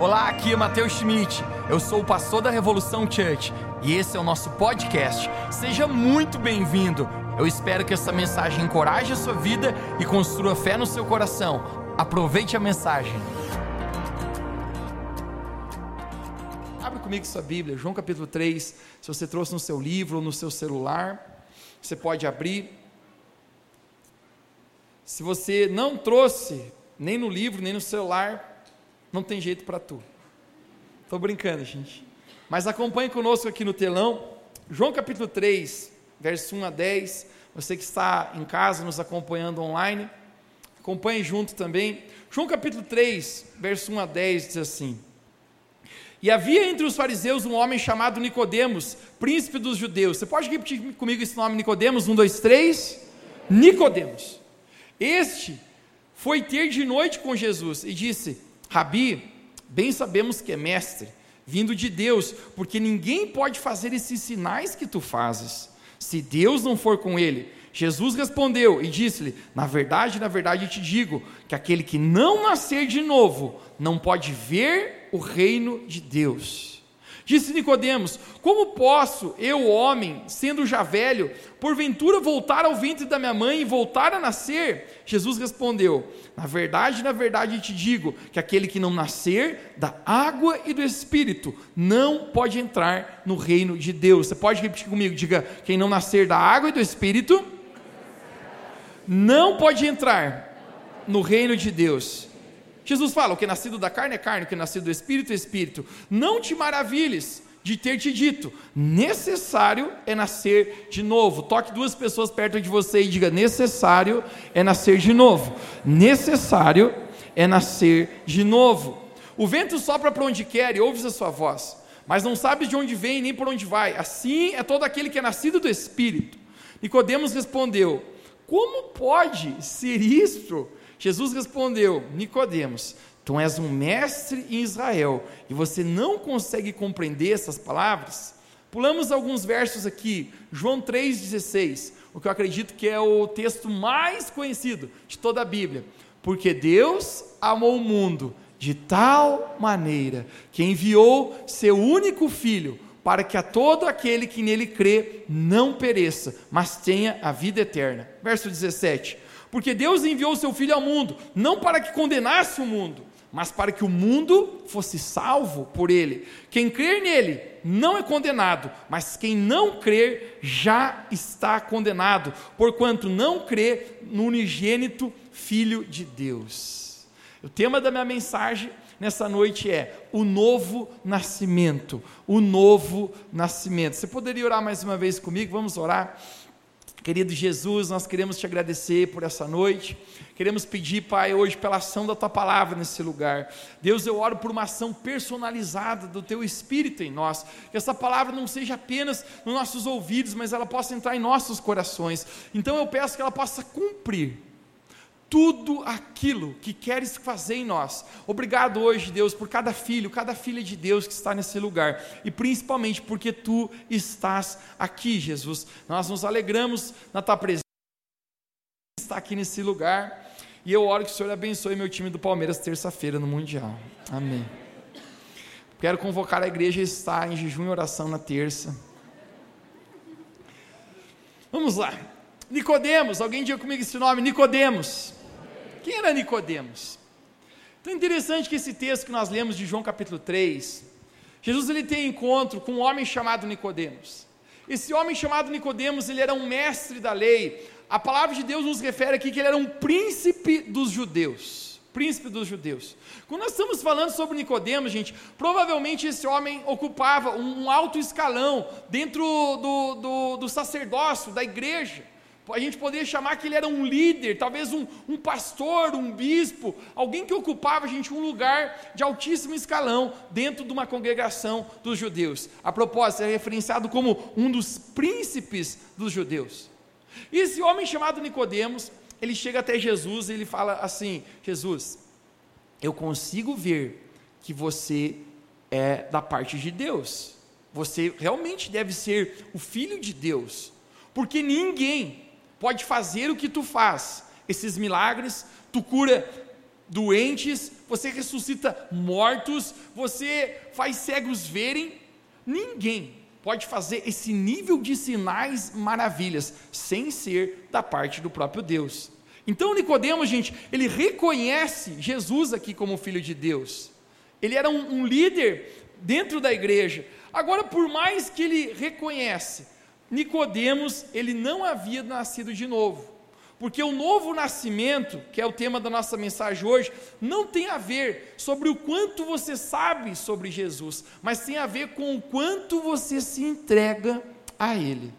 Olá, aqui é Matheus Schmidt. Eu sou o pastor da Revolução Church e esse é o nosso podcast. Seja muito bem-vindo. Eu espero que essa mensagem encoraje a sua vida e construa fé no seu coração. Aproveite a mensagem. Abre comigo sua Bíblia, João capítulo 3. Se você trouxe no seu livro ou no seu celular, você pode abrir. Se você não trouxe, nem no livro, nem no celular, não tem jeito para tu. Estou brincando, gente. Mas acompanhe conosco aqui no telão, João capítulo 3, verso 1 a 10. Você que está em casa nos acompanhando online, acompanhe junto também. João capítulo 3, verso 1 a 10 diz assim: E havia entre os fariseus um homem chamado Nicodemos, príncipe dos judeus. Você pode repetir comigo esse nome Nicodemos? Um, dois, três. Nicodemos. Este foi ter de noite com Jesus e disse: Rabi, bem sabemos que é mestre, vindo de Deus, porque ninguém pode fazer esses sinais que tu fazes, se Deus não for com ele. Jesus respondeu e disse-lhe: Na verdade, na verdade te digo, que aquele que não nascer de novo não pode ver o reino de Deus. Disse Nicodemos: Como posso, eu, homem, sendo já velho, porventura voltar ao ventre da minha mãe e voltar a nascer? Jesus respondeu: Na verdade, na verdade te digo que aquele que não nascer da água e do espírito não pode entrar no reino de Deus. Você pode repetir comigo? Diga: quem não nascer da água e do espírito não pode entrar no reino de Deus. Jesus fala: o que é nascido da carne é carne, o que é nascido do espírito é espírito. Não te maravilhes de ter te dito, necessário é nascer de novo. Toque duas pessoas perto de você e diga: necessário é nascer de novo. Necessário é nascer de novo. O vento sopra para onde quer e ouves a sua voz, mas não sabes de onde vem nem por onde vai. Assim é todo aquele que é nascido do Espírito. Nicodemos respondeu: Como pode ser isto? Jesus respondeu: Nicodemos, tu és um mestre em Israel e você não consegue compreender essas palavras? Pulamos alguns versos aqui, João 3,16, o que eu acredito que é o texto mais conhecido de toda a Bíblia. Porque Deus amou o mundo de tal maneira que enviou seu único filho para que a todo aquele que nele crê não pereça, mas tenha a vida eterna. Verso 17. Porque Deus enviou o seu Filho ao mundo, não para que condenasse o mundo, mas para que o mundo fosse salvo por ele. Quem crer nele não é condenado, mas quem não crer já está condenado, porquanto não crê no unigênito Filho de Deus. O tema da minha mensagem nessa noite é o novo nascimento. O novo nascimento. Você poderia orar mais uma vez comigo? Vamos orar. Querido Jesus, nós queremos te agradecer por essa noite. Queremos pedir, Pai, hoje pela ação da tua palavra nesse lugar. Deus, eu oro por uma ação personalizada do teu espírito em nós. Que essa palavra não seja apenas nos nossos ouvidos, mas ela possa entrar em nossos corações. Então eu peço que ela possa cumprir tudo aquilo que queres fazer em nós. Obrigado hoje, Deus, por cada filho, cada filha de Deus que está nesse lugar e principalmente porque tu estás aqui, Jesus. Nós nos alegramos na tua presença, está aqui nesse lugar. E eu oro que o Senhor abençoe meu time do Palmeiras terça-feira no Mundial. Amém. Quero convocar a igreja a estar em jejum e oração na terça. Vamos lá. Nicodemos, alguém diga comigo esse nome, Nicodemos. Quem era Nicodemos? Então é interessante que esse texto que nós lemos de João capítulo 3, Jesus ele tem encontro com um homem chamado Nicodemos. Esse homem chamado Nicodemos, ele era um mestre da lei. A palavra de Deus nos refere aqui que ele era um príncipe dos judeus. Príncipe dos judeus. Quando nós estamos falando sobre Nicodemos, gente, provavelmente esse homem ocupava um, alto escalão dentro do, do, do sacerdócio, da igreja a gente poderia chamar que ele era um líder, talvez um, um pastor, um bispo, alguém que ocupava, gente, um lugar de altíssimo escalão dentro de uma congregação dos judeus. A propósito, é referenciado como um dos príncipes dos judeus. E esse homem chamado Nicodemos, ele chega até Jesus e ele fala assim: Jesus, eu consigo ver que você é da parte de Deus. Você realmente deve ser o filho de Deus. Porque ninguém pode fazer o que tu faz, esses milagres, tu cura doentes, você ressuscita mortos, você faz cegos verem. Ninguém pode fazer esse nível de sinais maravilhas sem ser da parte do próprio Deus. Então Nicodemos, gente, ele reconhece Jesus aqui como filho de Deus. Ele era um, um líder dentro da igreja. Agora, por mais que ele reconhece, Nicodemos, ele não havia nascido de novo. Porque o novo nascimento, que é o tema da nossa mensagem hoje, não tem a ver sobre o quanto você sabe sobre Jesus, mas tem a ver com o quanto você se entrega a ele.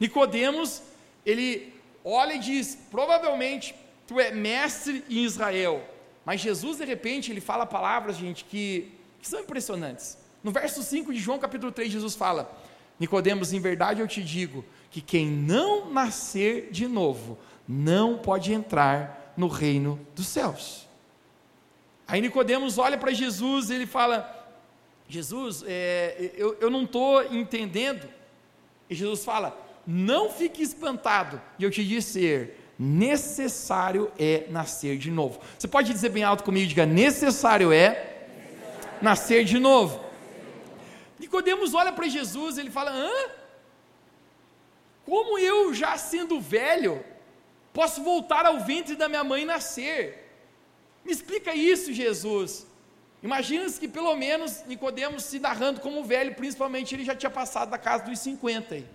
Nicodemos, ele olha e diz: "Provavelmente tu é mestre em Israel". Mas Jesus, de repente, ele fala palavras, gente, que, que são impressionantes. No verso 5 de João capítulo 3, Jesus fala: Nicodemos, em verdade eu te digo que quem não nascer de novo não pode entrar no reino dos céus. Aí Nicodemos olha para Jesus e ele fala: Jesus, é, eu, eu não estou entendendo. E Jesus fala: Não fique espantado, e eu te dizer, necessário é nascer de novo. Você pode dizer bem alto comigo, diga: necessário é nascer de novo. Nicodemos olha para Jesus, ele fala: Hã? Como eu já sendo velho, Posso voltar ao ventre da minha mãe e nascer. Me explica isso, Jesus. Imagina que pelo menos Nicodemos se narrando como velho, principalmente ele já tinha passado da casa dos 50. Aí.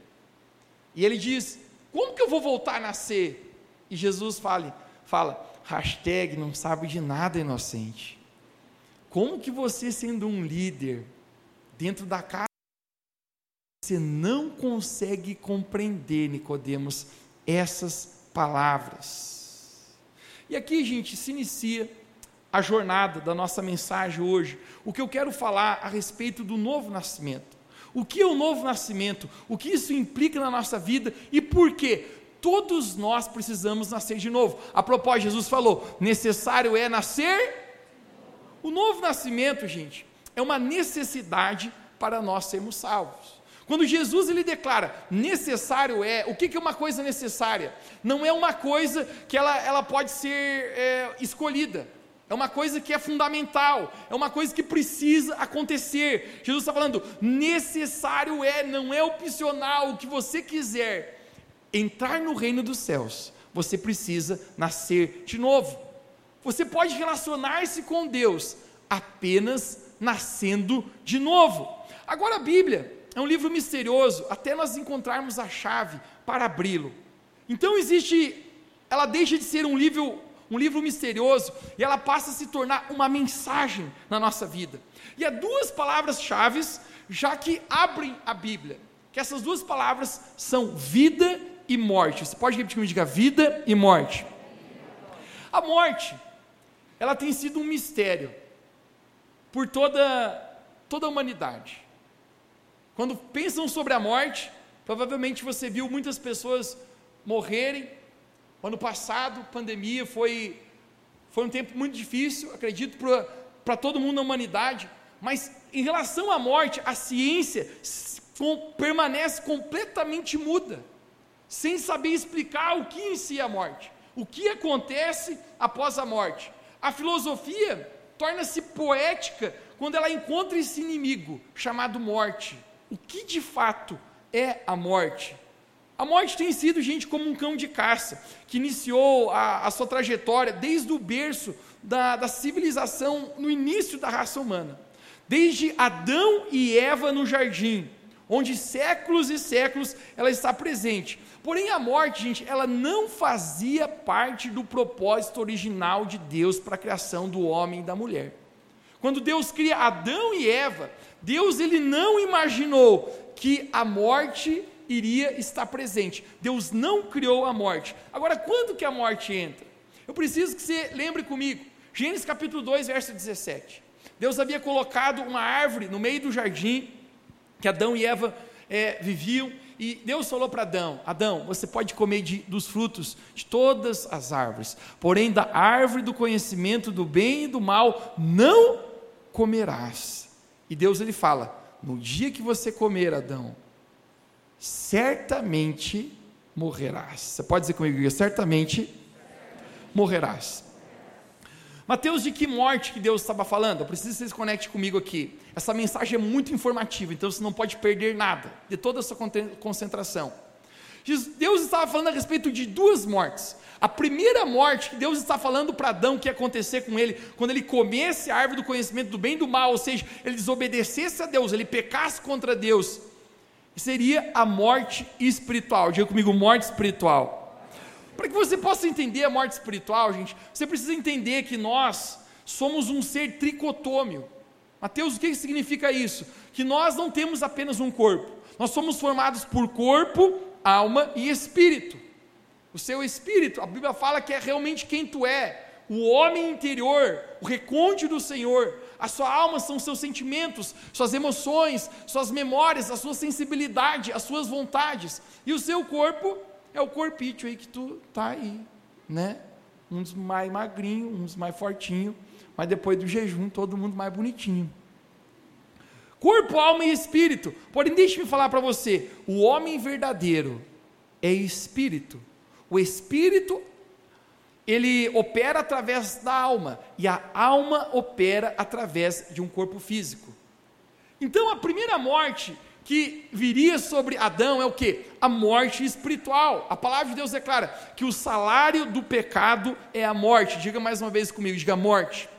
E ele diz: Como que eu vou voltar a nascer? E Jesus fala, fala, hashtag não sabe de nada, inocente. Como que você, sendo um líder, dentro da casa, você não consegue compreender, Nicodemos, essas palavras. E aqui, gente, se inicia a jornada da nossa mensagem hoje. O que eu quero falar a respeito do novo nascimento. O que é o novo nascimento? O que isso implica na nossa vida e por quê? Todos nós precisamos nascer de novo. A propósito, Jesus falou: necessário é nascer. O novo nascimento, gente, é uma necessidade para nós sermos salvos. Quando Jesus ele declara necessário é, o que, que é uma coisa necessária? Não é uma coisa que ela, ela pode ser é, escolhida. É uma coisa que é fundamental, é uma coisa que precisa acontecer. Jesus está falando, necessário é, não é opcional, o que você quiser entrar no reino dos céus, você precisa nascer de novo. Você pode relacionar-se com Deus apenas nascendo de novo. Agora a Bíblia, é um livro misterioso, até nós encontrarmos a chave para abri-lo. Então existe, ela deixa de ser um livro, um livro misterioso e ela passa a se tornar uma mensagem na nossa vida. E há duas palavras-chave já que abrem a Bíblia. Que essas duas palavras são vida e morte. Você pode repetir comigo, diga vida e morte. A morte, ela tem sido um mistério por toda toda a humanidade. Quando pensam sobre a morte, provavelmente você viu muitas pessoas morrerem. Ano passado, pandemia, foi, foi um tempo muito difícil, acredito, para todo mundo na humanidade. Mas em relação à morte, a ciência com, permanece completamente muda, sem saber explicar o que em si é a morte, o que acontece após a morte. A filosofia torna-se poética quando ela encontra esse inimigo chamado morte o que de fato é a morte. A morte tem sido, gente, como um cão de caça, que iniciou a, a sua trajetória desde o berço da, da civilização no início da raça humana. Desde Adão e Eva no jardim, onde séculos e séculos ela está presente. Porém, a morte, gente, ela não fazia parte do propósito original de Deus para a criação do homem e da mulher. Quando Deus cria Adão e Eva, Deus ele não imaginou que a morte iria estar presente. Deus não criou a morte. Agora, quando que a morte entra? Eu preciso que você lembre comigo. Gênesis capítulo 2, verso 17. Deus havia colocado uma árvore no meio do jardim que Adão e Eva é, viviam, e Deus falou para Adão: Adão, você pode comer de, dos frutos de todas as árvores, porém da árvore do conhecimento do bem e do mal não comerás. E Deus ele fala: no dia que você comer, Adão, certamente morrerás. Você pode dizer comigo, certamente morrerás. Mateus, de que morte que Deus estava falando? Eu preciso que vocês conectem comigo aqui. Essa mensagem é muito informativa, então você não pode perder nada de toda a sua concentração. Deus estava falando a respeito de duas mortes. A primeira morte que Deus está falando para Adão que ia acontecer com ele, quando ele comesse a árvore do conhecimento do bem e do mal, ou seja, ele desobedecesse a Deus, ele pecasse contra Deus, seria a morte espiritual. Diga comigo, morte espiritual. Para que você possa entender a morte espiritual, gente, você precisa entender que nós somos um ser tricotômio. Mateus, o que significa isso? Que nós não temos apenas um corpo, nós somos formados por corpo, alma e espírito. O seu espírito, a Bíblia fala que é realmente quem tu é, o homem interior, o recôndito do Senhor. A sua alma são seus sentimentos, suas emoções, suas memórias, a sua sensibilidade, as suas vontades. E o seu corpo é o corpício aí que tu tá aí, né? Uns mais magrinho, uns mais fortinho, mas depois do jejum todo mundo mais bonitinho. Corpo, alma e espírito. Porém, deixe-me falar para você, o homem verdadeiro é espírito. O espírito ele opera através da alma e a alma opera através de um corpo físico. Então, a primeira morte que viria sobre Adão é o que? A morte espiritual. A palavra de Deus declara que o salário do pecado é a morte. Diga mais uma vez comigo, diga morte.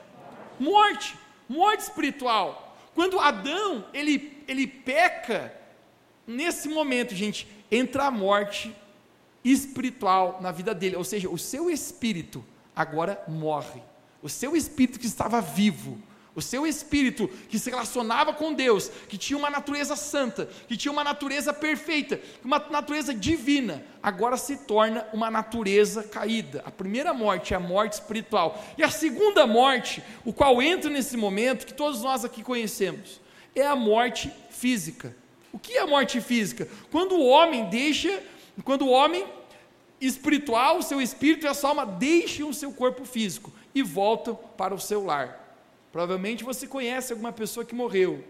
Morte, morte espiritual. Quando Adão ele, ele peca, nesse momento, gente, entra a morte espiritual na vida dele, ou seja, o seu espírito agora morre. O seu espírito que estava vivo, o seu espírito que se relacionava com Deus, que tinha uma natureza santa, que tinha uma natureza perfeita, uma natureza divina, agora se torna uma natureza caída. A primeira morte é a morte espiritual. E a segunda morte, o qual entra nesse momento, que todos nós aqui conhecemos, é a morte física. O que é a morte física? Quando o homem deixa, quando o homem espiritual, o seu espírito e a sua alma deixam o seu corpo físico e voltam para o seu lar. Provavelmente você conhece alguma pessoa que morreu.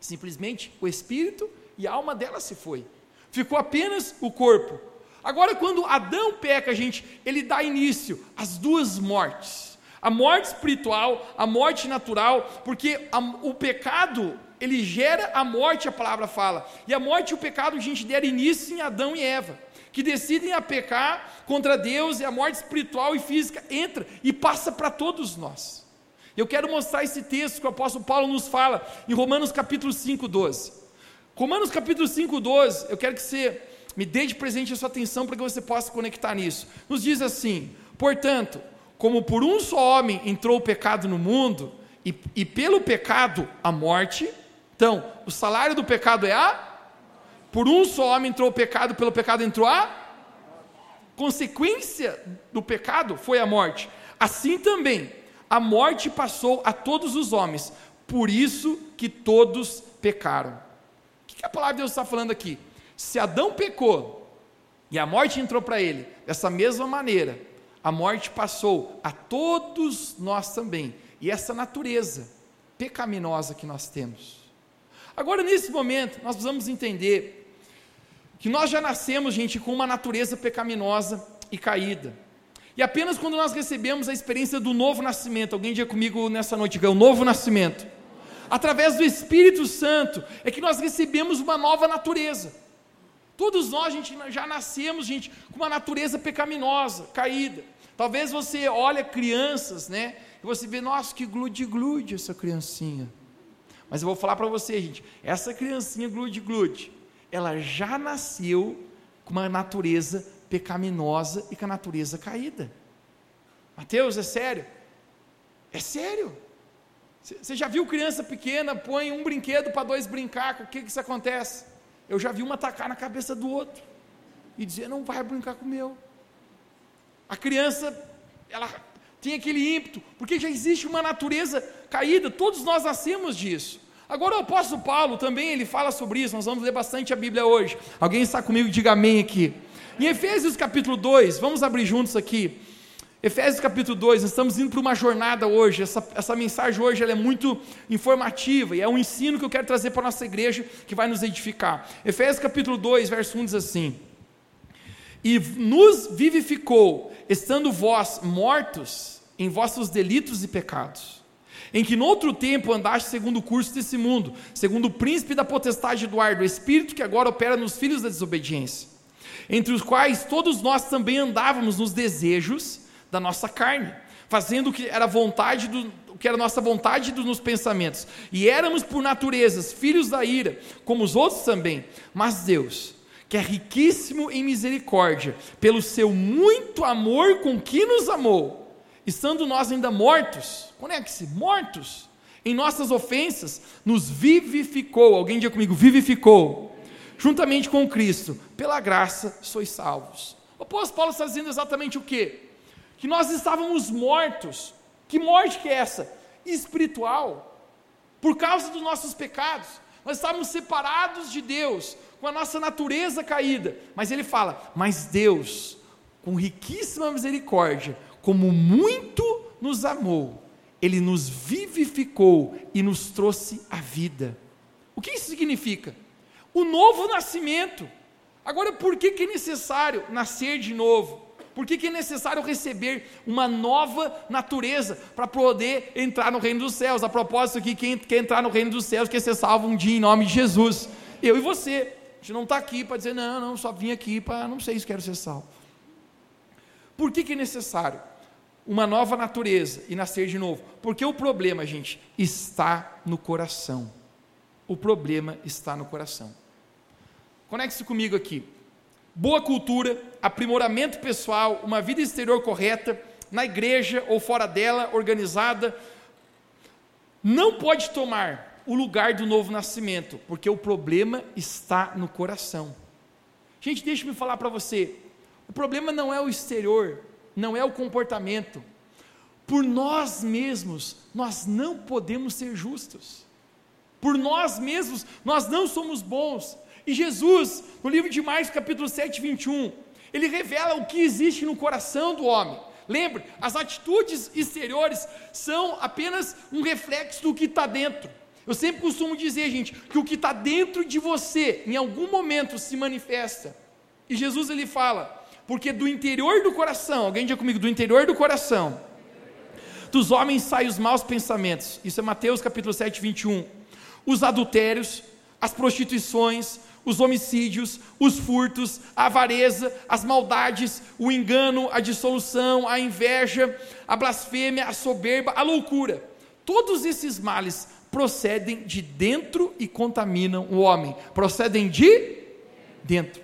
Simplesmente o espírito e a alma dela se foi. Ficou apenas o corpo. Agora, quando Adão peca, gente, ele dá início às duas mortes. A morte espiritual, a morte natural, porque a, o pecado, ele gera a morte, a palavra fala. E a morte e o pecado, gente, deram início em Adão e Eva que decidem a pecar contra Deus e a morte espiritual e física entra e passa para todos nós. Eu quero mostrar esse texto que o apóstolo Paulo nos fala em Romanos capítulo 5, 12. Romanos capítulo 5, 12, eu quero que você me dê de presente a sua atenção para que você possa conectar nisso. Nos diz assim: portanto, como por um só homem entrou o pecado no mundo, e, e pelo pecado a morte, então, o salário do pecado é a por um só homem entrou o pecado, pelo pecado entrou a consequência do pecado foi a morte. Assim também, a morte passou a todos os homens, por isso que todos pecaram. O que a palavra de Deus está falando aqui? Se Adão pecou e a morte entrou para ele, dessa mesma maneira, a morte passou a todos nós também. E essa natureza pecaminosa que nós temos. Agora, nesse momento, nós precisamos entender que nós já nascemos, gente, com uma natureza pecaminosa e caída. E apenas quando nós recebemos a experiência do novo nascimento, alguém diga comigo nessa noite, é o novo nascimento, através do Espírito Santo, é que nós recebemos uma nova natureza. Todos nós, gente, já nascemos, gente, com uma natureza pecaminosa, caída. Talvez você olhe crianças, né, e você vê, nossa, que glude-glude essa criancinha. Mas eu vou falar para você, gente, essa criancinha glude-glude, ela já nasceu com uma natureza pecaminosa e com a natureza caída. Mateus, é sério? É sério. Você já viu criança pequena, põe um brinquedo para dois brincar, o que, que isso acontece? Eu já vi uma atacar na cabeça do outro e dizer, não vai brincar com o meu. A criança, ela tem aquele ímpeto, porque já existe uma natureza caída, todos nós nascemos disso. Agora o apóstolo Paulo também ele fala sobre isso, nós vamos ler bastante a Bíblia hoje. Alguém está comigo, diga amém aqui. Em Efésios capítulo 2, vamos abrir juntos aqui. Efésios capítulo 2, nós estamos indo para uma jornada hoje. Essa, essa mensagem hoje é muito informativa e é um ensino que eu quero trazer para a nossa igreja que vai nos edificar. Efésios capítulo 2, verso 1 diz assim: E nos vivificou, estando vós mortos em vossos delitos e pecados, em que noutro tempo andaste segundo o curso desse mundo, segundo o príncipe da potestade do ar, do espírito que agora opera nos filhos da desobediência, entre os quais todos nós também andávamos nos desejos da nossa carne, fazendo o que era vontade do, o que era nossa vontade nos pensamentos, e éramos por naturezas filhos da ira, como os outros também, mas Deus, que é riquíssimo em misericórdia, pelo seu muito amor com que nos amou, estando nós ainda mortos, conecte-se, mortos, em nossas ofensas, nos vivificou, alguém diga comigo, vivificou, juntamente com Cristo, pela graça sois salvos. O apóstolo Paulo está dizendo exatamente o quê? Que nós estávamos mortos, que morte que é essa? Espiritual, por causa dos nossos pecados, nós estávamos separados de Deus, com a nossa natureza caída, mas ele fala, mas Deus, com riquíssima misericórdia, como muito nos amou, ele nos vivificou e nos trouxe a vida. O que isso significa? O novo nascimento. Agora, por que, que é necessário nascer de novo? Por que, que é necessário receber uma nova natureza para poder entrar no reino dos céus? A propósito aqui, quem quer entrar no reino dos céus quer ser salvo um dia em nome de Jesus. Eu e você. A gente não está aqui para dizer, não, não, só vim aqui para, não sei se quero ser salvo. Por que, que é necessário? uma nova natureza e nascer de novo. Porque o problema, gente, está no coração. O problema está no coração. Conecte-se comigo aqui. Boa cultura, aprimoramento pessoal, uma vida exterior correta, na igreja ou fora dela, organizada, não pode tomar o lugar do novo nascimento, porque o problema está no coração. Gente, deixa-me falar para você: o problema não é o exterior, não é o comportamento. Por nós mesmos, nós não podemos ser justos. Por nós mesmos, nós não somos bons. E Jesus, no livro de Marcos, capítulo 7, 21, ele revela o que existe no coração do homem. Lembre, as atitudes exteriores são apenas um reflexo do que está dentro. Eu sempre costumo dizer, gente, que o que está dentro de você, em algum momento, se manifesta. E Jesus ele fala: porque do interior do coração, alguém diga comigo, do interior do coração, dos homens saem os maus pensamentos. Isso é Mateus capítulo 7, 21. Os adultérios, as prostituições, os homicídios, os furtos, a avareza, as maldades, o engano, a dissolução, a inveja, a blasfêmia, a soberba, a loucura. Todos esses males procedem de dentro e contaminam o homem. Procedem de dentro.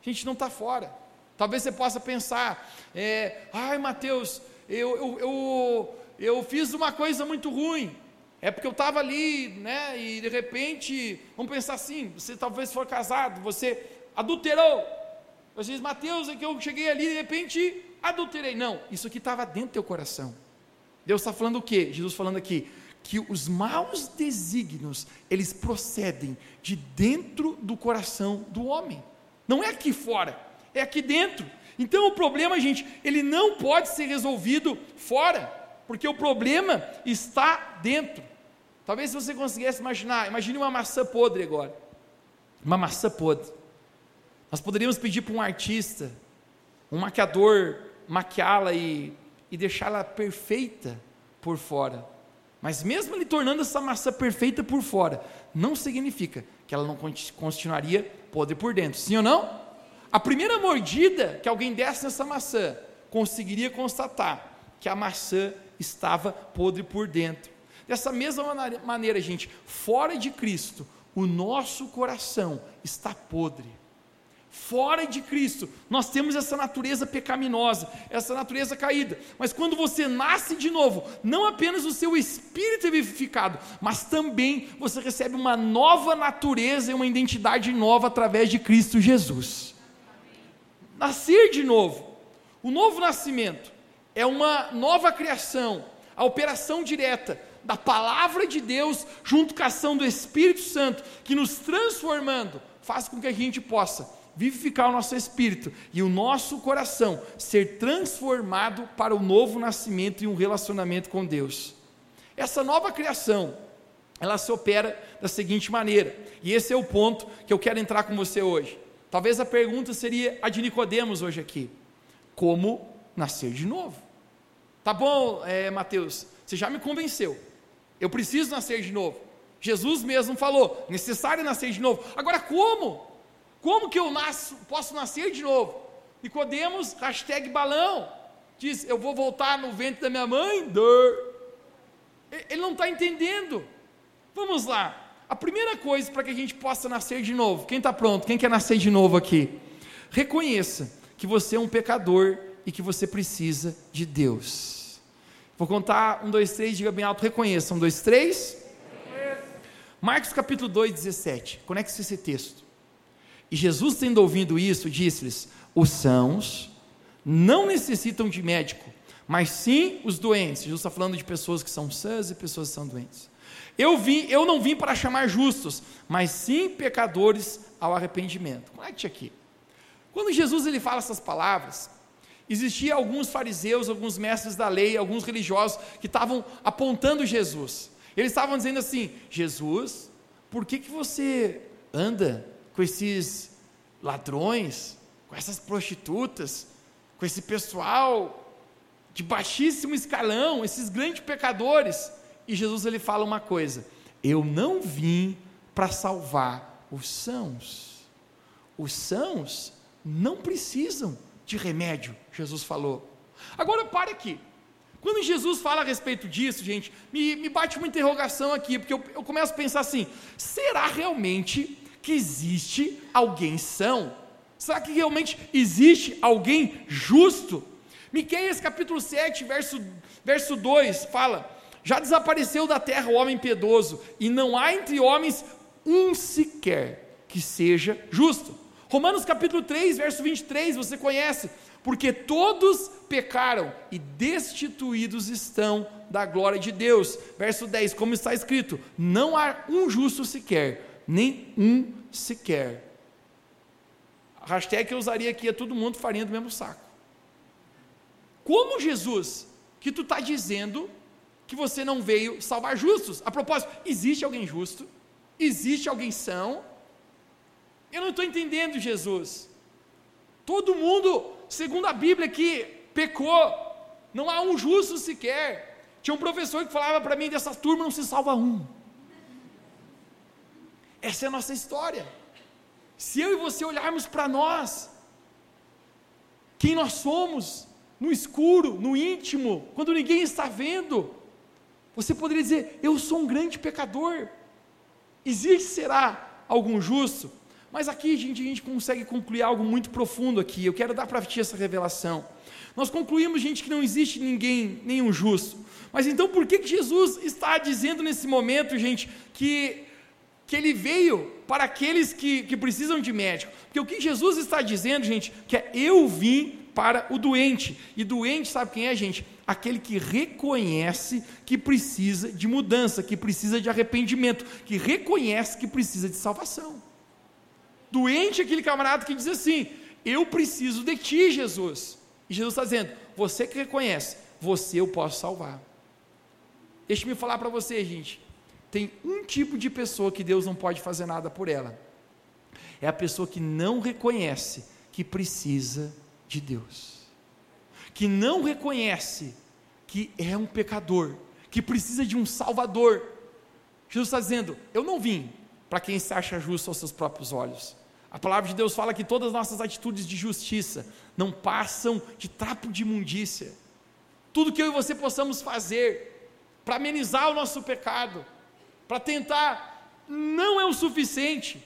A gente não está fora. Talvez você possa pensar, é, ai Mateus, eu, eu, eu, eu fiz uma coisa muito ruim, é porque eu estava ali, né, e de repente, vamos pensar assim, você talvez for casado, você adulterou, você diz, Mateus, é que eu cheguei ali, de repente, adulterei, não, isso aqui estava dentro do teu coração, Deus está falando o quê? Jesus falando aqui, que os maus desígnios, eles procedem de dentro do coração do homem, não é aqui fora, é aqui dentro. Então o problema, gente, ele não pode ser resolvido fora, porque o problema está dentro. Talvez se você conseguisse imaginar, imagine uma maçã podre agora. Uma maçã podre. Nós poderíamos pedir para um artista, um maquiador, maquiá-la e, e deixá-la perfeita por fora. Mas mesmo ele tornando essa maçã perfeita por fora, não significa que ela não continuaria podre por dentro. Sim ou não? A primeira mordida que alguém desse nessa maçã conseguiria constatar que a maçã estava podre por dentro. Dessa mesma maneira, gente, fora de Cristo, o nosso coração está podre. Fora de Cristo, nós temos essa natureza pecaminosa, essa natureza caída. Mas quando você nasce de novo, não apenas o seu espírito é vivificado, mas também você recebe uma nova natureza e uma identidade nova através de Cristo Jesus nascer de novo. O novo nascimento é uma nova criação, a operação direta da palavra de Deus junto com a ação do Espírito Santo, que nos transformando faz com que a gente possa vivificar o nosso espírito e o nosso coração ser transformado para o novo nascimento e um relacionamento com Deus. Essa nova criação, ela se opera da seguinte maneira, e esse é o ponto que eu quero entrar com você hoje. Talvez a pergunta seria a de Nicodemos hoje aqui: como nascer de novo? Tá bom, é, Mateus, você já me convenceu. Eu preciso nascer de novo. Jesus mesmo falou: necessário nascer de novo. Agora, como? Como que eu nasço, posso nascer de novo? Nicodemos, hashtag balão, diz: Eu vou voltar no ventre da minha mãe? Dor. Ele não está entendendo. Vamos lá. A primeira coisa para que a gente possa nascer de novo, quem está pronto? Quem quer nascer de novo aqui? Reconheça que você é um pecador e que você precisa de Deus. Vou contar um, dois, três, diga bem alto, reconheça. Um, dois, três. Marcos capítulo 2, 17. Conecte-se esse texto. E Jesus, tendo ouvido isso, disse-lhes: Os sãos não necessitam de médico, mas sim os doentes. Jesus está falando de pessoas que são sãs e pessoas que são doentes. Eu, vim, eu não vim para chamar justos, mas sim pecadores ao arrependimento. Conecte aqui. Quando Jesus ele fala essas palavras, existia alguns fariseus, alguns mestres da lei, alguns religiosos que estavam apontando Jesus. Eles estavam dizendo assim: Jesus, por que, que você anda com esses ladrões, com essas prostitutas, com esse pessoal de baixíssimo escalão, esses grandes pecadores? E Jesus ele fala uma coisa: Eu não vim para salvar os sãos. Os sãos não precisam de remédio, Jesus falou. Agora pare aqui. Quando Jesus fala a respeito disso, gente, me, me bate uma interrogação aqui, porque eu, eu começo a pensar assim: será realmente que existe alguém são? Será que realmente existe alguém justo? Miqueias capítulo 7, verso, verso 2 fala: Já desapareceu da terra o homem piedoso, e não há entre homens um sequer que seja justo. Romanos capítulo 3, verso 23, você conhece, porque todos pecaram e destituídos estão da glória de Deus. Verso 10, como está escrito: não há um justo sequer, nem um sequer. A hashtag que eu usaria aqui é todo mundo farinha do mesmo saco. Como Jesus, que tu está dizendo que você não veio salvar justos? A propósito, existe alguém justo? Existe alguém são? Eu não estou entendendo Jesus. Todo mundo, segundo a Bíblia, que pecou. Não há um justo sequer. Tinha um professor que falava para mim: dessa turma não se salva um. Essa é a nossa história. Se eu e você olharmos para nós, quem nós somos, no escuro, no íntimo, quando ninguém está vendo, você poderia dizer: Eu sou um grande pecador. Existe, será, algum justo? Mas aqui, gente, a gente consegue concluir algo muito profundo aqui. Eu quero dar para ti essa revelação. Nós concluímos, gente, que não existe ninguém, nenhum justo. Mas então por que, que Jesus está dizendo nesse momento, gente, que, que ele veio para aqueles que, que precisam de médico? Porque o que Jesus está dizendo, gente, que é eu vim para o doente. E doente, sabe quem é, gente? Aquele que reconhece que precisa de mudança, que precisa de arrependimento, que reconhece que precisa de salvação. Doente aquele camarada que diz assim: Eu preciso de ti, Jesus. E Jesus está dizendo: Você que reconhece, você eu posso salvar. Deixa-me falar para você, gente. Tem um tipo de pessoa que Deus não pode fazer nada por ela. É a pessoa que não reconhece que precisa de Deus. Que não reconhece que é um pecador, que precisa de um Salvador. Jesus está dizendo: Eu não vim para quem se acha justo aos seus próprios olhos. A palavra de Deus fala que todas as nossas atitudes de justiça não passam de trapo de imundícia. Tudo que eu e você possamos fazer para amenizar o nosso pecado, para tentar, não é o suficiente.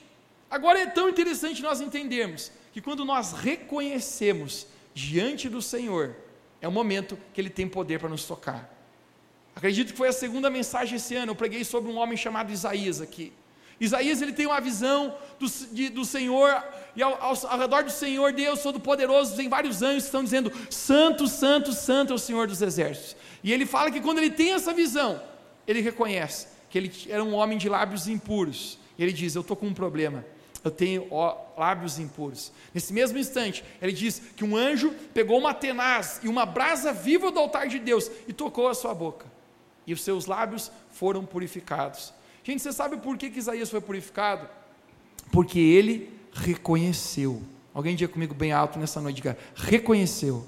Agora é tão interessante nós entendermos que quando nós reconhecemos diante do Senhor, é o momento que Ele tem poder para nos tocar. Acredito que foi a segunda mensagem esse ano. Eu preguei sobre um homem chamado Isaías aqui. Isaías ele tem uma visão do, de, do Senhor, e ao, ao, ao, redor do Senhor, Deus Todo-Poderoso, tem vários anjos que estão dizendo: Santo, Santo, Santo é o Senhor dos Exércitos. E ele fala que quando ele tem essa visão, ele reconhece que ele era um homem de lábios impuros. E ele diz: Eu estou com um problema, eu tenho ó, lábios impuros. Nesse mesmo instante, ele diz que um anjo pegou uma tenaz e uma brasa viva do altar de Deus e tocou a sua boca, e os seus lábios foram purificados. Gente, você sabe por que, que Isaías foi purificado? Porque ele reconheceu. Alguém diga comigo bem alto nessa noite, diga, reconheceu.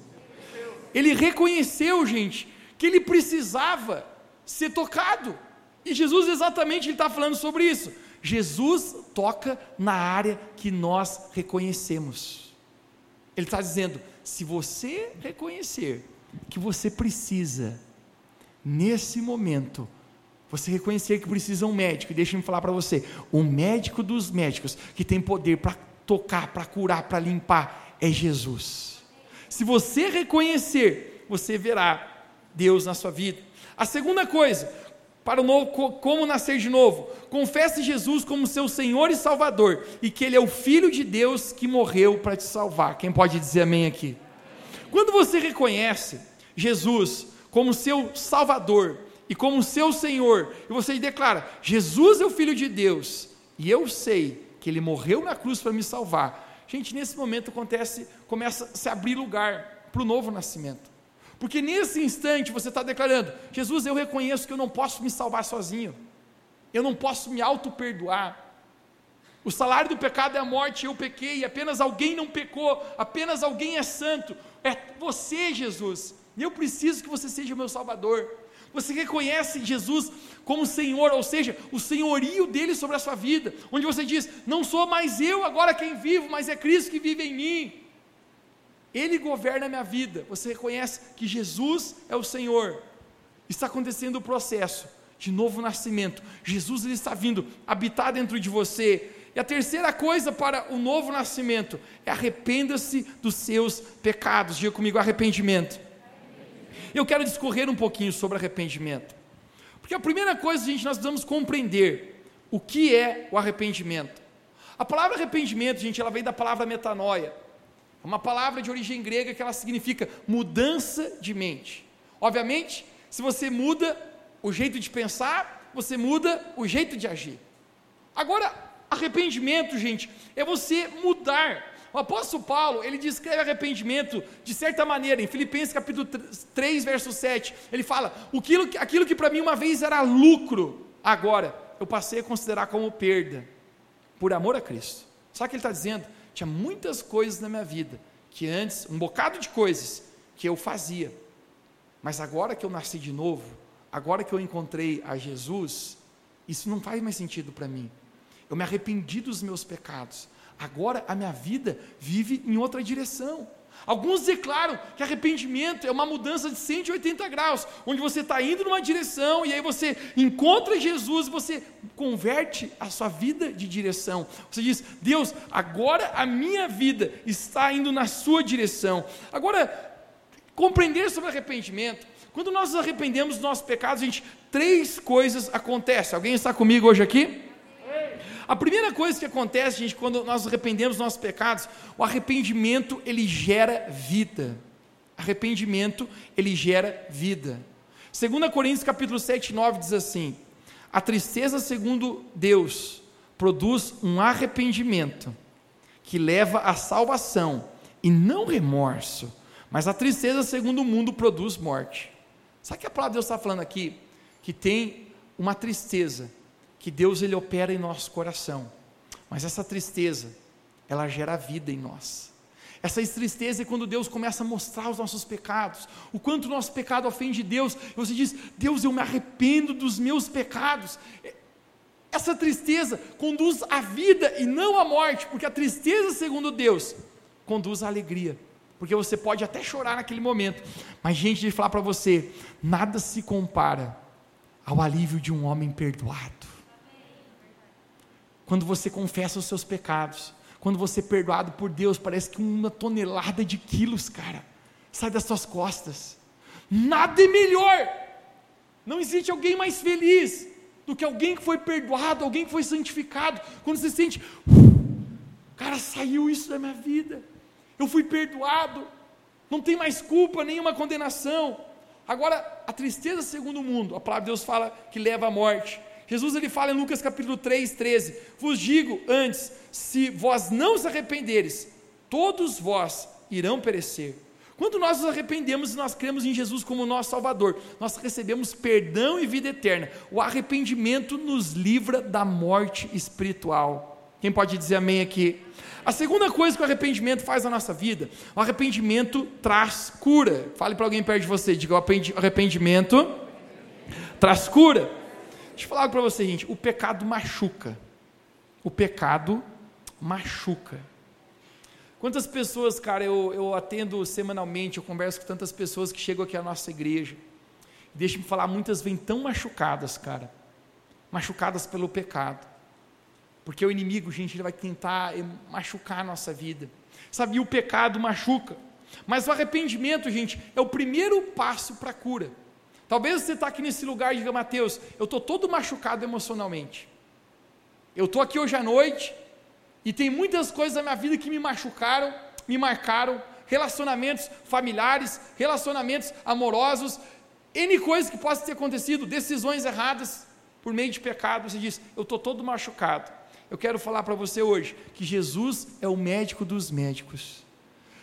Ele reconheceu, gente, que ele precisava ser tocado. E Jesus exatamente está falando sobre isso. Jesus toca na área que nós reconhecemos. Ele está dizendo: se você reconhecer que você precisa, nesse momento, você reconhecer que precisa um médico, e deixa-me falar para você: o médico dos médicos, que tem poder para tocar, para curar, para limpar, é Jesus. Se você reconhecer, você verá Deus na sua vida. A segunda coisa, para o novo, como nascer de novo, confesse Jesus como seu Senhor e Salvador, e que Ele é o Filho de Deus que morreu para te salvar. Quem pode dizer amém aqui? Quando você reconhece Jesus como seu Salvador, e como seu Senhor, e você declara: Jesus é o Filho de Deus, e eu sei que Ele morreu na cruz para me salvar. Gente, nesse momento acontece, começa a se abrir lugar para o novo nascimento. Porque nesse instante você está declarando: Jesus, eu reconheço que eu não posso me salvar sozinho, eu não posso me auto-perdoar. O salário do pecado é a morte, eu pequei, apenas alguém não pecou, apenas alguém é santo, é você, Jesus, e eu preciso que você seja o meu Salvador. Você reconhece Jesus como Senhor, ou seja, o senhorio dele sobre a sua vida, onde você diz: Não sou mais eu agora quem vivo, mas é Cristo que vive em mim. Ele governa a minha vida. Você reconhece que Jesus é o Senhor. Está acontecendo o processo de novo nascimento. Jesus ele está vindo habitar dentro de você. E a terceira coisa para o novo nascimento é arrependa-se dos seus pecados. Diga comigo, arrependimento. Eu quero discorrer um pouquinho sobre arrependimento. Porque a primeira coisa, gente, nós precisamos compreender o que é o arrependimento. A palavra arrependimento, gente, ela vem da palavra metanoia. É uma palavra de origem grega que ela significa mudança de mente. Obviamente, se você muda o jeito de pensar, você muda o jeito de agir. Agora, arrependimento, gente, é você mudar o apóstolo Paulo, ele descreve arrependimento de certa maneira, em Filipenses capítulo 3, verso 7, ele fala, aquilo, aquilo que para mim uma vez era lucro, agora eu passei a considerar como perda, por amor a Cristo. Sabe o que ele está dizendo? Tinha muitas coisas na minha vida, que antes, um bocado de coisas, que eu fazia, mas agora que eu nasci de novo, agora que eu encontrei a Jesus, isso não faz mais sentido para mim. Eu me arrependi dos meus pecados. Agora a minha vida vive em outra direção. Alguns declaram que arrependimento é uma mudança de 180 graus, onde você está indo numa direção e aí você encontra Jesus e você converte a sua vida de direção. Você diz: Deus, agora a minha vida está indo na sua direção. Agora, compreender sobre arrependimento. Quando nós nos arrependemos dos nossos pecados, gente, três coisas acontecem. Alguém está comigo hoje aqui? A primeira coisa que acontece, gente, quando nós arrependemos nossos pecados, o arrependimento ele gera vida. Arrependimento ele gera vida. 2 Coríntios capítulo 7, 9 diz assim: A tristeza segundo Deus produz um arrependimento que leva à salvação e não remorso, mas a tristeza segundo o mundo produz morte. Sabe que a palavra de Deus está falando aqui? Que tem uma tristeza que Deus ele opera em nosso coração. Mas essa tristeza, ela gera vida em nós. Essa tristeza é quando Deus começa a mostrar os nossos pecados, o quanto o nosso pecado ofende Deus, e você diz: Deus, eu me arrependo dos meus pecados. Essa tristeza conduz à vida e não à morte, porque a tristeza, segundo Deus, conduz à alegria. Porque você pode até chorar naquele momento, mas, gente, de falar para você: nada se compara ao alívio de um homem perdoado quando você confessa os seus pecados, quando você é perdoado por Deus, parece que uma tonelada de quilos, cara, sai das suas costas. Nada é melhor. Não existe alguém mais feliz do que alguém que foi perdoado, alguém que foi santificado. Quando você sente, cara, saiu isso da minha vida. Eu fui perdoado. Não tem mais culpa, nenhuma condenação. Agora, a tristeza segundo o mundo, a palavra de Deus fala que leva à morte. Jesus ele fala em Lucas capítulo 3, 13: Vos digo antes, se vós não se arrependeres, todos vós irão perecer. Quando nós nos arrependemos e nós cremos em Jesus como nosso Salvador, nós recebemos perdão e vida eterna. O arrependimento nos livra da morte espiritual. Quem pode dizer amém aqui? A segunda coisa que o arrependimento faz na nossa vida, o arrependimento traz cura. Fale para alguém perto de você, diga: o arrependimento traz cura. Deixa eu falar algo para você, gente. O pecado machuca. O pecado machuca. Quantas pessoas, cara, eu, eu atendo semanalmente, eu converso com tantas pessoas que chegam aqui à nossa igreja. Deixa-me falar, muitas vêm tão machucadas, cara. Machucadas pelo pecado. Porque o inimigo, gente, ele vai tentar eh, machucar a nossa vida. Sabe, o pecado machuca. Mas o arrependimento, gente, é o primeiro passo para a cura. Talvez você está aqui nesse lugar e diga, Mateus, eu estou todo machucado emocionalmente. Eu estou aqui hoje à noite e tem muitas coisas na minha vida que me machucaram, me marcaram, relacionamentos familiares, relacionamentos amorosos, N coisas que possam ter acontecido, decisões erradas por meio de pecado. Você diz, eu estou todo machucado. Eu quero falar para você hoje que Jesus é o médico dos médicos.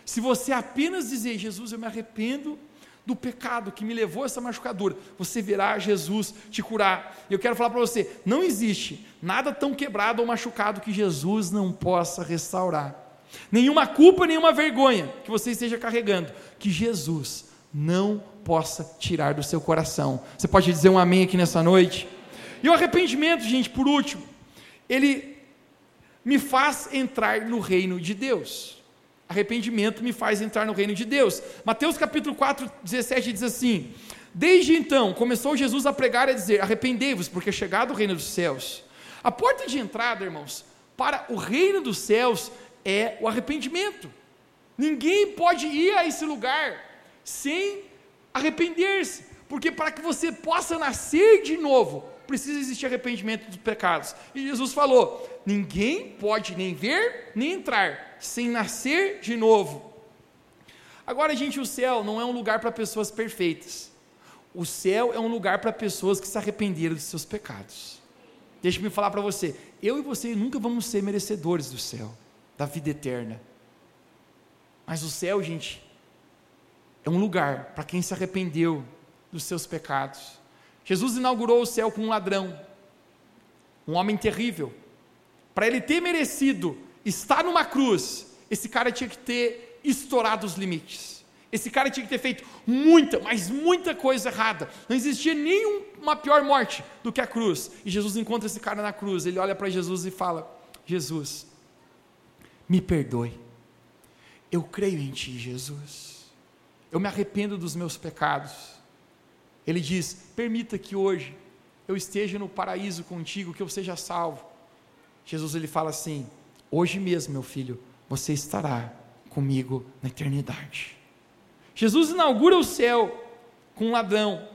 Se você apenas dizer, Jesus, eu me arrependo do pecado que me levou a essa machucadura, você verá Jesus te curar. E eu quero falar para você: não existe nada tão quebrado ou machucado que Jesus não possa restaurar. Nenhuma culpa, nenhuma vergonha que você esteja carregando, que Jesus não possa tirar do seu coração. Você pode dizer um amém aqui nessa noite? E o arrependimento, gente, por último, ele me faz entrar no reino de Deus. Arrependimento me faz entrar no reino de Deus. Mateus capítulo 4, 17 diz assim: Desde então começou Jesus a pregar e a dizer: Arrependei-vos, porque é chegado o reino dos céus. A porta de entrada, irmãos, para o reino dos céus é o arrependimento. Ninguém pode ir a esse lugar sem arrepender-se, porque para que você possa nascer de novo, precisa existir arrependimento dos pecados. E Jesus falou: ninguém pode nem ver nem entrar sem nascer de novo. Agora, gente, o céu não é um lugar para pessoas perfeitas. O céu é um lugar para pessoas que se arrependeram de seus pecados. Deixa-me falar para você, eu e você nunca vamos ser merecedores do céu, da vida eterna. Mas o céu, gente, é um lugar para quem se arrependeu dos seus pecados. Jesus inaugurou o céu com um ladrão, um homem terrível. Para ele ter merecido está numa cruz, esse cara tinha que ter estourado os limites. Esse cara tinha que ter feito muita, mas muita coisa errada. Não existia nenhuma pior morte do que a cruz. E Jesus encontra esse cara na cruz. Ele olha para Jesus e fala: Jesus, me perdoe. Eu creio em Ti, Jesus. Eu me arrependo dos meus pecados. Ele diz: Permita que hoje eu esteja no paraíso contigo, que eu seja salvo. Jesus ele fala assim: Hoje mesmo, meu filho, você estará comigo na eternidade. Jesus inaugura o céu com um ladrão.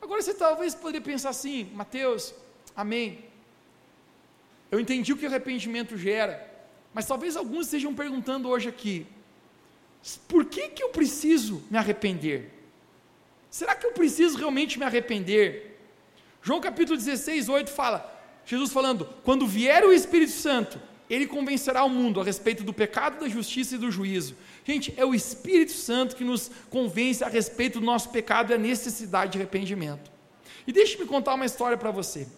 Agora você talvez poderia pensar assim, Mateus, amém. Eu entendi o que arrependimento gera, mas talvez alguns estejam perguntando hoje aqui: por que, que eu preciso me arrepender? Será que eu preciso realmente me arrepender? João capítulo 16, 8 fala, Jesus falando: quando vier o Espírito Santo, ele convencerá o mundo a respeito do pecado, da justiça e do juízo. Gente, é o Espírito Santo que nos convence a respeito do nosso pecado e a necessidade de arrependimento. E deixe-me contar uma história para você.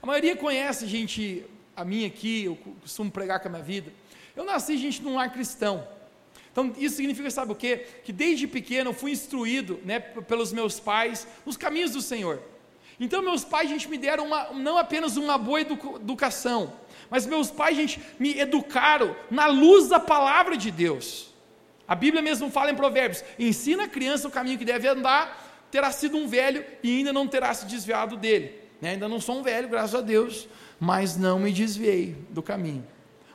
A maioria conhece, gente, a minha aqui, eu costumo pregar com a minha vida. Eu nasci, gente, num lar cristão. Então, isso significa, sabe o quê? Que desde pequeno eu fui instruído né, pelos meus pais nos caminhos do Senhor. Então, meus pais, gente, me deram uma, não apenas uma boa educação, mas meus pais, gente, me educaram na luz da palavra de Deus. A Bíblia mesmo fala em Provérbios: ensina a criança o caminho que deve andar, terá sido um velho e ainda não terá se desviado dele. Né? Ainda não sou um velho, graças a Deus, mas não me desviei do caminho.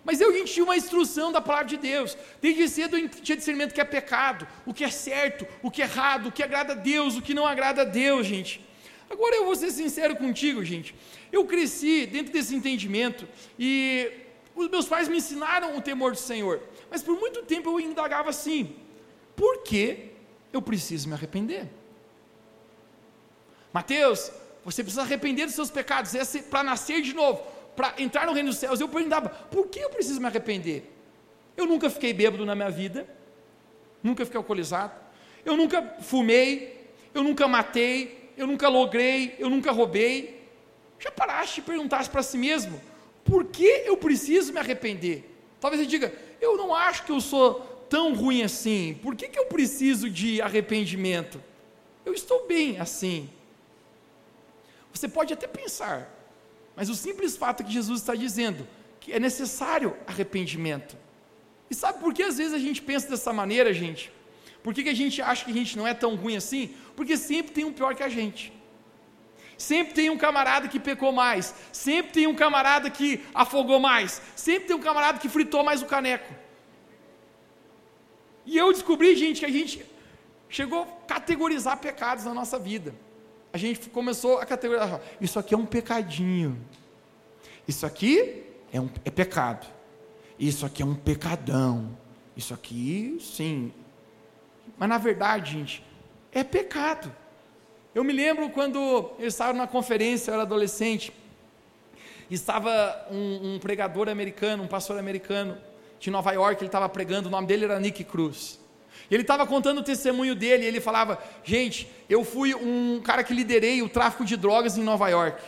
Mas eu, gente, tinha uma instrução da palavra de Deus. Desde cedo eu tinha discernimento que é pecado, o que é certo, o que é errado, o que agrada a Deus, o que não agrada a Deus, gente. Agora eu vou ser sincero contigo, gente. Eu cresci dentro desse entendimento e os meus pais me ensinaram o temor do Senhor. Mas por muito tempo eu indagava assim: por que eu preciso me arrepender? Mateus, você precisa arrepender dos seus pecados, é para nascer de novo, para entrar no reino dos céus. Eu perguntava: por que eu preciso me arrepender? Eu nunca fiquei bêbado na minha vida, nunca fiquei alcoolizado, eu nunca fumei, eu nunca matei, eu nunca logrei, eu nunca roubei. Já paraste e perguntaste para si mesmo, por que eu preciso me arrepender? Talvez você diga, eu não acho que eu sou tão ruim assim, por que, que eu preciso de arrependimento? Eu estou bem assim. Você pode até pensar, mas o simples fato é que Jesus está dizendo que é necessário arrependimento. E sabe por que às vezes a gente pensa dessa maneira, gente? Por que, que a gente acha que a gente não é tão ruim assim? Porque sempre tem um pior que a gente. Sempre tem um camarada que pecou mais. Sempre tem um camarada que afogou mais. Sempre tem um camarada que fritou mais o caneco. E eu descobri, gente, que a gente chegou a categorizar pecados na nossa vida. A gente começou a categorizar. Isso aqui é um pecadinho. Isso aqui é, um, é pecado. Isso aqui é um pecadão. Isso aqui, sim. Mas na verdade, gente, é pecado. Eu me lembro quando eu estava numa conferência, eu era adolescente, estava um, um pregador americano, um pastor americano de Nova York, ele estava pregando, o nome dele era Nick Cruz. Ele estava contando o testemunho dele, e ele falava: Gente, eu fui um cara que liderei o tráfico de drogas em Nova York.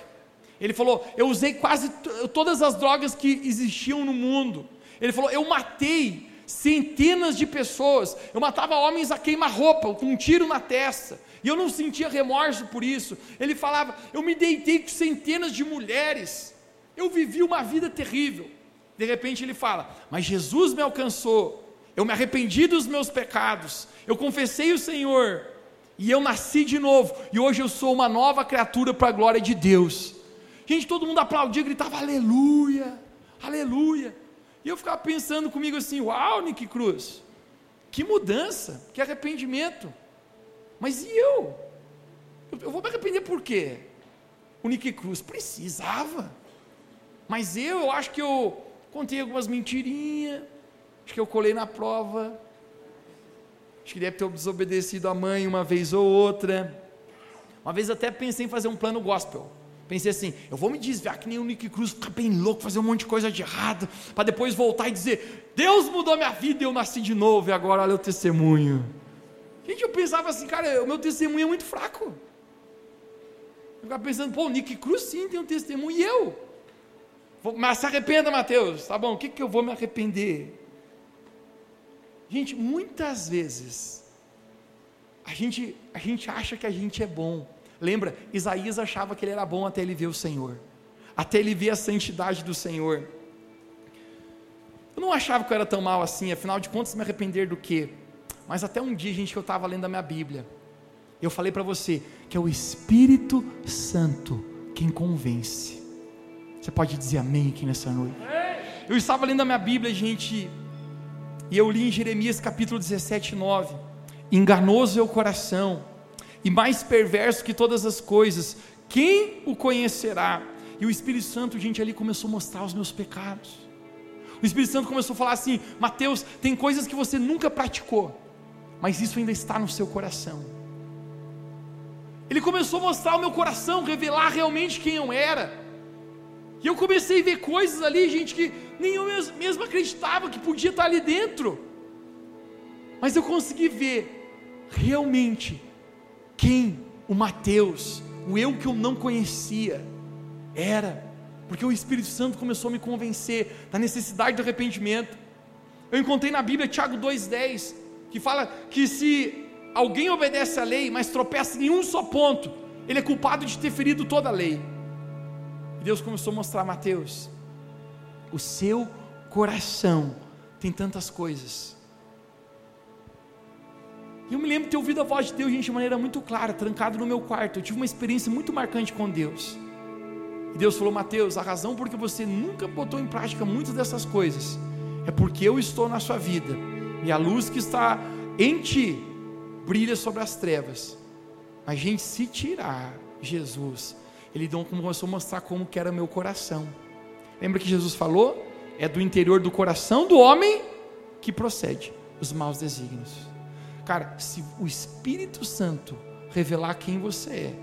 Ele falou: Eu usei quase todas as drogas que existiam no mundo. Ele falou: Eu matei centenas de pessoas. Eu matava homens a queima-roupa, com um tiro na testa. E eu não sentia remorso por isso. Ele falava: Eu me deitei com centenas de mulheres. Eu vivi uma vida terrível. De repente ele fala: Mas Jesus me alcançou. Eu me arrependi dos meus pecados. Eu confessei o Senhor. E eu nasci de novo. E hoje eu sou uma nova criatura para a glória de Deus. Gente, todo mundo aplaudia, gritava aleluia, aleluia. E eu ficava pensando comigo assim: uau, Nick Cruz, que mudança, que arrependimento. Mas e eu? Eu vou me arrepender por quê? O Nick Cruz precisava. Mas eu, eu acho que eu contei algumas mentirinhas, acho que eu colei na prova, acho que deve ter desobedecido a mãe uma vez ou outra. Uma vez até pensei em fazer um plano gospel. Pensei assim, eu vou me desviar que nem o Nick Cruz, ficar bem louco, fazer um monte de coisa de errado, para depois voltar e dizer, Deus mudou minha vida e eu nasci de novo, e agora olha o testemunho. Gente, eu pensava assim, cara, o meu testemunho é muito fraco. Eu ficava pensando, pô, o Nick Cruz sim tem um testemunho, e eu? Mas se arrependa, Mateus, tá bom, o que, que eu vou me arrepender? Gente, muitas vezes, a gente, a gente acha que a gente é bom, Lembra, Isaías achava que ele era bom até ele ver o Senhor, até ele ver a santidade do Senhor. Eu não achava que eu era tão mal assim, afinal de contas, me arrepender do quê? Mas até um dia, gente, que eu estava lendo a minha Bíblia, eu falei para você que é o Espírito Santo quem convence. Você pode dizer amém aqui nessa noite? Eu estava lendo a minha Bíblia, gente, e eu li em Jeremias capítulo 17, 9: Enganoso é o coração e mais perverso que todas as coisas, quem o conhecerá? E o Espírito Santo, gente, ali começou a mostrar os meus pecados. O Espírito Santo começou a falar assim: Mateus, tem coisas que você nunca praticou, mas isso ainda está no seu coração. Ele começou a mostrar o meu coração, revelar realmente quem eu era. E eu comecei a ver coisas ali, gente, que nem eu mesmo acreditava que podia estar ali dentro. Mas eu consegui ver realmente quem o Mateus, o eu que eu não conhecia, era, porque o Espírito Santo começou a me convencer da necessidade do arrependimento. Eu encontrei na Bíblia Tiago 2,10, que fala que se alguém obedece à lei, mas tropeça em um só ponto, ele é culpado de ter ferido toda a lei. E Deus começou a mostrar Mateus, o seu coração tem tantas coisas, e eu me lembro de ter ouvido a voz de Deus, gente, de maneira muito clara, trancado no meu quarto. Eu tive uma experiência muito marcante com Deus. E Deus falou: Mateus, a razão por que você nunca botou em prática muitas dessas coisas é porque eu estou na sua vida. E a luz que está em ti brilha sobre as trevas. Mas, gente, se tirar Jesus, ele começou a mostrar como que era meu coração. Lembra que Jesus falou? É do interior do coração do homem que procede os maus desígnios. Cara, se o Espírito Santo revelar quem você é,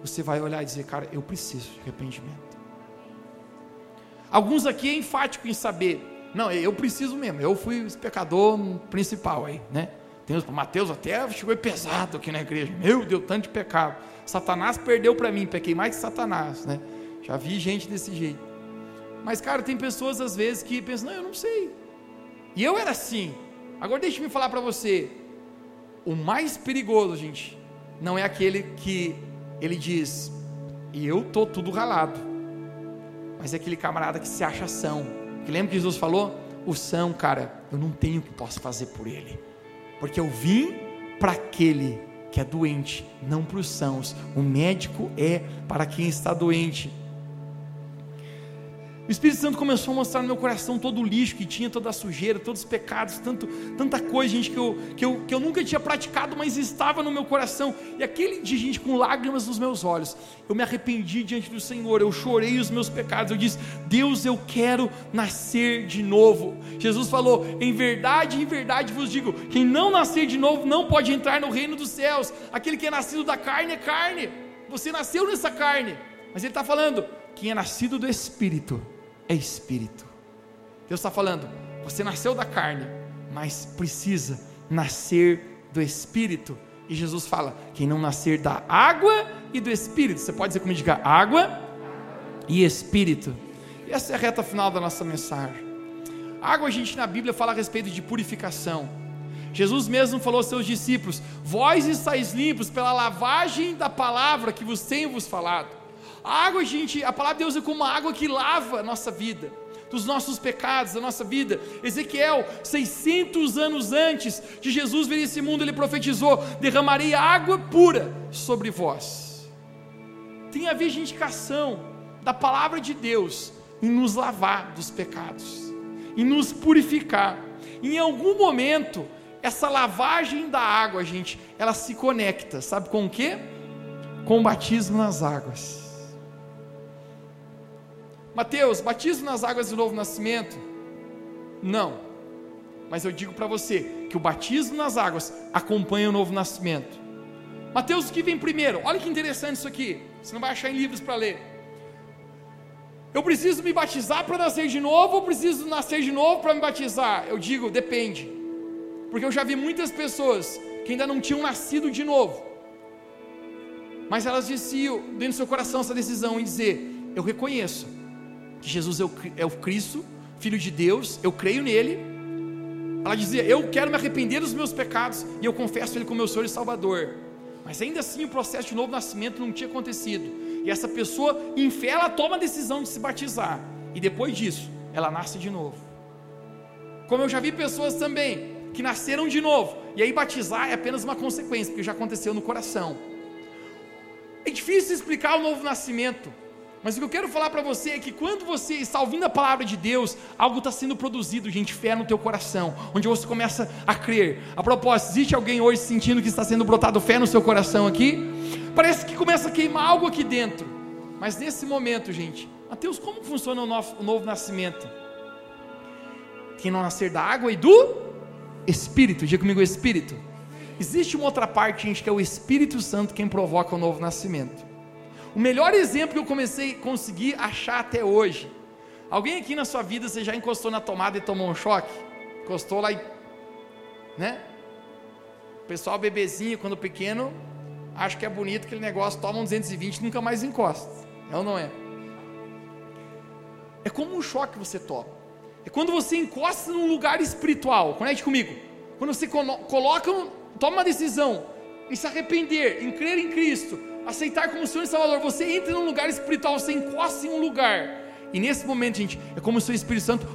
você vai olhar e dizer, cara, eu preciso de arrependimento. Alguns aqui é enfático em saber, não, eu preciso mesmo, eu fui pecador principal aí, né? Tem os Mateus até chegou pesado aqui na igreja. Meu Deus, tanto de pecado. Satanás perdeu para mim, pequei mais que Satanás, né? Já vi gente desse jeito. Mas, cara, tem pessoas às vezes que pensam, não, eu não sei. E eu era assim. Agora deixe-me falar para você. O mais perigoso, gente, não é aquele que ele diz, e eu tô tudo ralado. Mas é aquele camarada que se acha são. Que lembra que Jesus falou? O são, cara, eu não tenho o que posso fazer por ele. Porque eu vim para aquele que é doente, não para os sãos. O médico é para quem está doente. O Espírito Santo começou a mostrar no meu coração todo o lixo que tinha, toda a sujeira, todos os pecados, tanto, tanta coisa, gente, que eu, que, eu, que eu nunca tinha praticado, mas estava no meu coração. E aquele dia, gente, com lágrimas nos meus olhos, eu me arrependi diante do Senhor, eu chorei os meus pecados, eu disse: Deus, eu quero nascer de novo. Jesus falou: Em verdade, em verdade vos digo: quem não nascer de novo não pode entrar no reino dos céus. Aquele que é nascido da carne é carne. Você nasceu nessa carne, mas Ele está falando: quem é nascido do Espírito é espírito. Deus está falando, você nasceu da carne, mas precisa nascer do espírito. E Jesus fala: quem não nascer da água e do espírito, você pode dizer como diga água e espírito. E essa é a reta final da nossa mensagem. Água, a gente na Bíblia fala a respeito de purificação. Jesus mesmo falou aos seus discípulos: Vós estáis limpos pela lavagem da palavra que vos tenho vos falado. A água, gente, a palavra de Deus é como uma água que lava a nossa vida, dos nossos pecados, da nossa vida. Ezequiel, 600 anos antes de Jesus vir esse mundo, ele profetizou: derramarei água pura sobre vós. Tem a ver a indicação da palavra de Deus em nos lavar dos pecados, em nos purificar. Em algum momento, essa lavagem da água, gente, ela se conecta, sabe com o que? Com o batismo nas águas. Mateus, batismo nas águas do novo nascimento? Não. Mas eu digo para você que o batismo nas águas acompanha o novo nascimento. Mateus, o que vem primeiro? Olha que interessante isso aqui. Você não vai achar em livros para ler. Eu preciso me batizar para nascer de novo ou preciso nascer de novo para me batizar? Eu digo, depende. Porque eu já vi muitas pessoas que ainda não tinham nascido de novo. Mas elas diziam dentro do seu coração essa decisão em dizer: Eu reconheço que Jesus é o, é o Cristo, Filho de Deus, eu creio nele. Ela dizia: Eu quero me arrepender dos meus pecados e eu confesso Ele como meu Senhor e Salvador. Mas ainda assim o processo de novo nascimento não tinha acontecido. E essa pessoa, em fé, ela toma a decisão de se batizar. E depois disso, ela nasce de novo. Como eu já vi pessoas também que nasceram de novo. E aí batizar é apenas uma consequência, porque já aconteceu no coração. É difícil explicar o novo nascimento. Mas o que eu quero falar para você é que quando você está ouvindo a palavra de Deus, algo está sendo produzido, gente, fé no teu coração, onde você começa a crer. A propósito, existe alguém hoje sentindo que está sendo brotado fé no seu coração aqui? Parece que começa a queimar algo aqui dentro. Mas nesse momento, gente, Mateus, como funciona o novo, o novo nascimento? Quem não nascer da água e do Espírito, diga comigo Espírito. Existe uma outra parte, gente, que é o Espírito Santo quem provoca o novo nascimento. O melhor exemplo que eu comecei a conseguir achar até hoje. Alguém aqui na sua vida você já encostou na tomada e tomou um choque? Encostou lá e. Né? O pessoal bebezinho, quando pequeno, acha que é bonito aquele negócio, toma um 220 e nunca mais encosta. É ou não é? É como um choque que você toma. É quando você encosta num lugar espiritual. Conecte comigo. Quando você coloca, toma uma decisão em se arrepender, em crer em Cristo, aceitar como Senhor e Salvador, você entra num lugar espiritual, você encosta em um lugar. E nesse momento, gente, é como se o Espírito Santo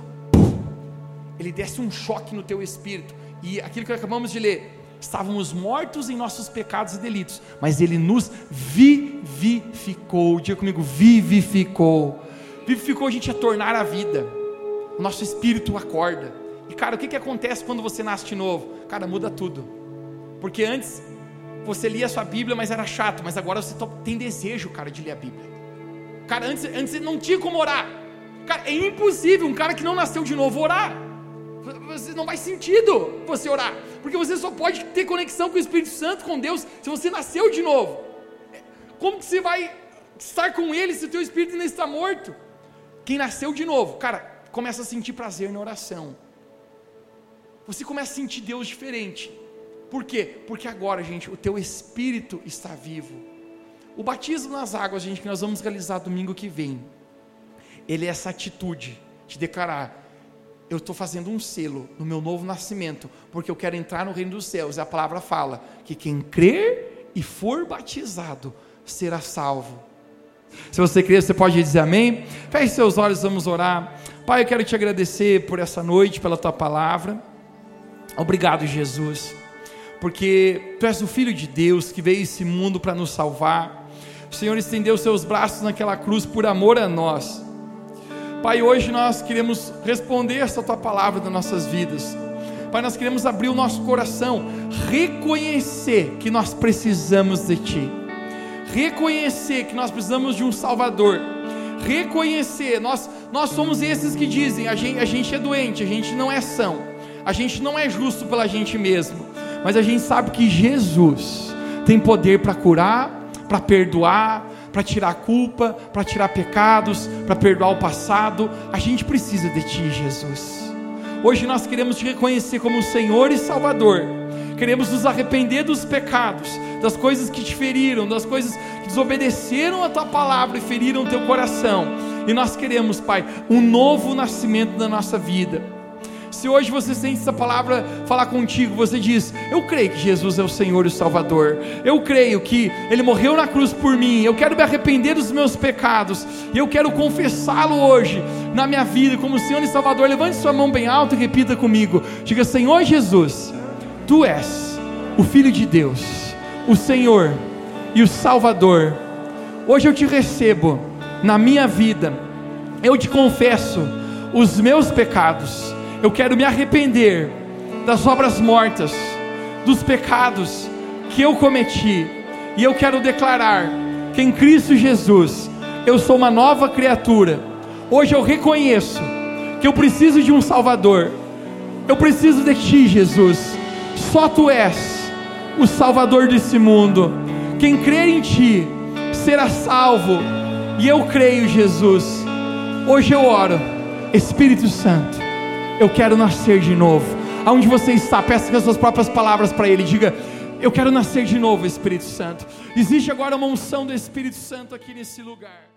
ele desse um choque no teu espírito. E aquilo que acabamos de ler, estávamos mortos em nossos pecados e delitos, mas ele nos vivificou. Diga comigo, vivificou. Vivificou a gente a tornar a vida. O nosso espírito acorda. E cara, o que, que acontece quando você nasce de novo? Cara, muda tudo. Porque antes você lia a sua Bíblia, mas era chato, mas agora você tem desejo, cara, de ler a Bíblia. Cara, antes, antes não tinha como orar. Cara, é impossível um cara que não nasceu de novo orar. Você não faz sentido você orar, porque você só pode ter conexão com o Espírito Santo, com Deus, se você nasceu de novo. Como que você vai estar com Ele se o teu espírito ainda está morto? Quem nasceu de novo, cara, começa a sentir prazer na oração. Você começa a sentir Deus diferente. Por quê? Porque agora, gente, o teu espírito está vivo. O batismo nas águas, gente, que nós vamos realizar domingo que vem, ele é essa atitude de declarar: eu estou fazendo um selo no meu novo nascimento, porque eu quero entrar no reino dos céus. E a palavra fala que quem crer e for batizado será salvo. Se você crer, você pode dizer amém. Feche seus olhos, vamos orar. Pai, eu quero te agradecer por essa noite, pela tua palavra. Obrigado, Jesus, porque tu és o Filho de Deus que veio esse mundo para nos salvar. O Senhor estendeu seus braços naquela cruz por amor a nós. Pai, hoje nós queremos responder essa tua palavra das nossas vidas. Pai, nós queremos abrir o nosso coração, reconhecer que nós precisamos de Ti, reconhecer que nós precisamos de um Salvador, reconhecer, nós, nós somos esses que dizem: a gente, a gente é doente, a gente não é são, a gente não é justo pela gente mesmo, mas a gente sabe que Jesus tem poder para curar, para perdoar, para tirar culpa, para tirar pecados, para perdoar o passado. A gente precisa de Ti, Jesus. Hoje nós queremos te reconhecer como Senhor e Salvador. Queremos nos arrepender dos pecados, das coisas que te feriram, das coisas que desobedeceram a tua palavra e feriram o teu coração. E nós queremos, Pai, um novo nascimento na nossa vida se hoje você sente essa palavra falar contigo, você diz: Eu creio que Jesus é o Senhor e o Salvador. Eu creio que Ele morreu na cruz por mim. Eu quero me arrepender dos meus pecados. E eu quero confessá-lo hoje na minha vida como Senhor e Salvador. Levante sua mão bem alta e repita comigo: Diga, Senhor Jesus, Tu és o Filho de Deus, o Senhor e o Salvador. Hoje eu te recebo na minha vida. Eu te confesso os meus pecados eu quero me arrepender das obras mortas, dos pecados que eu cometi, e eu quero declarar que em Cristo Jesus eu sou uma nova criatura. Hoje eu reconheço que eu preciso de um Salvador. Eu preciso de Ti, Jesus. Só Tu és o Salvador desse mundo. Quem crer em Ti será salvo. E eu creio, Jesus. Hoje eu oro, Espírito Santo eu quero nascer de novo. Aonde você está, peça as suas próprias palavras para Ele. Diga: Eu quero nascer de novo, Espírito Santo. Existe agora uma unção do Espírito Santo aqui nesse lugar.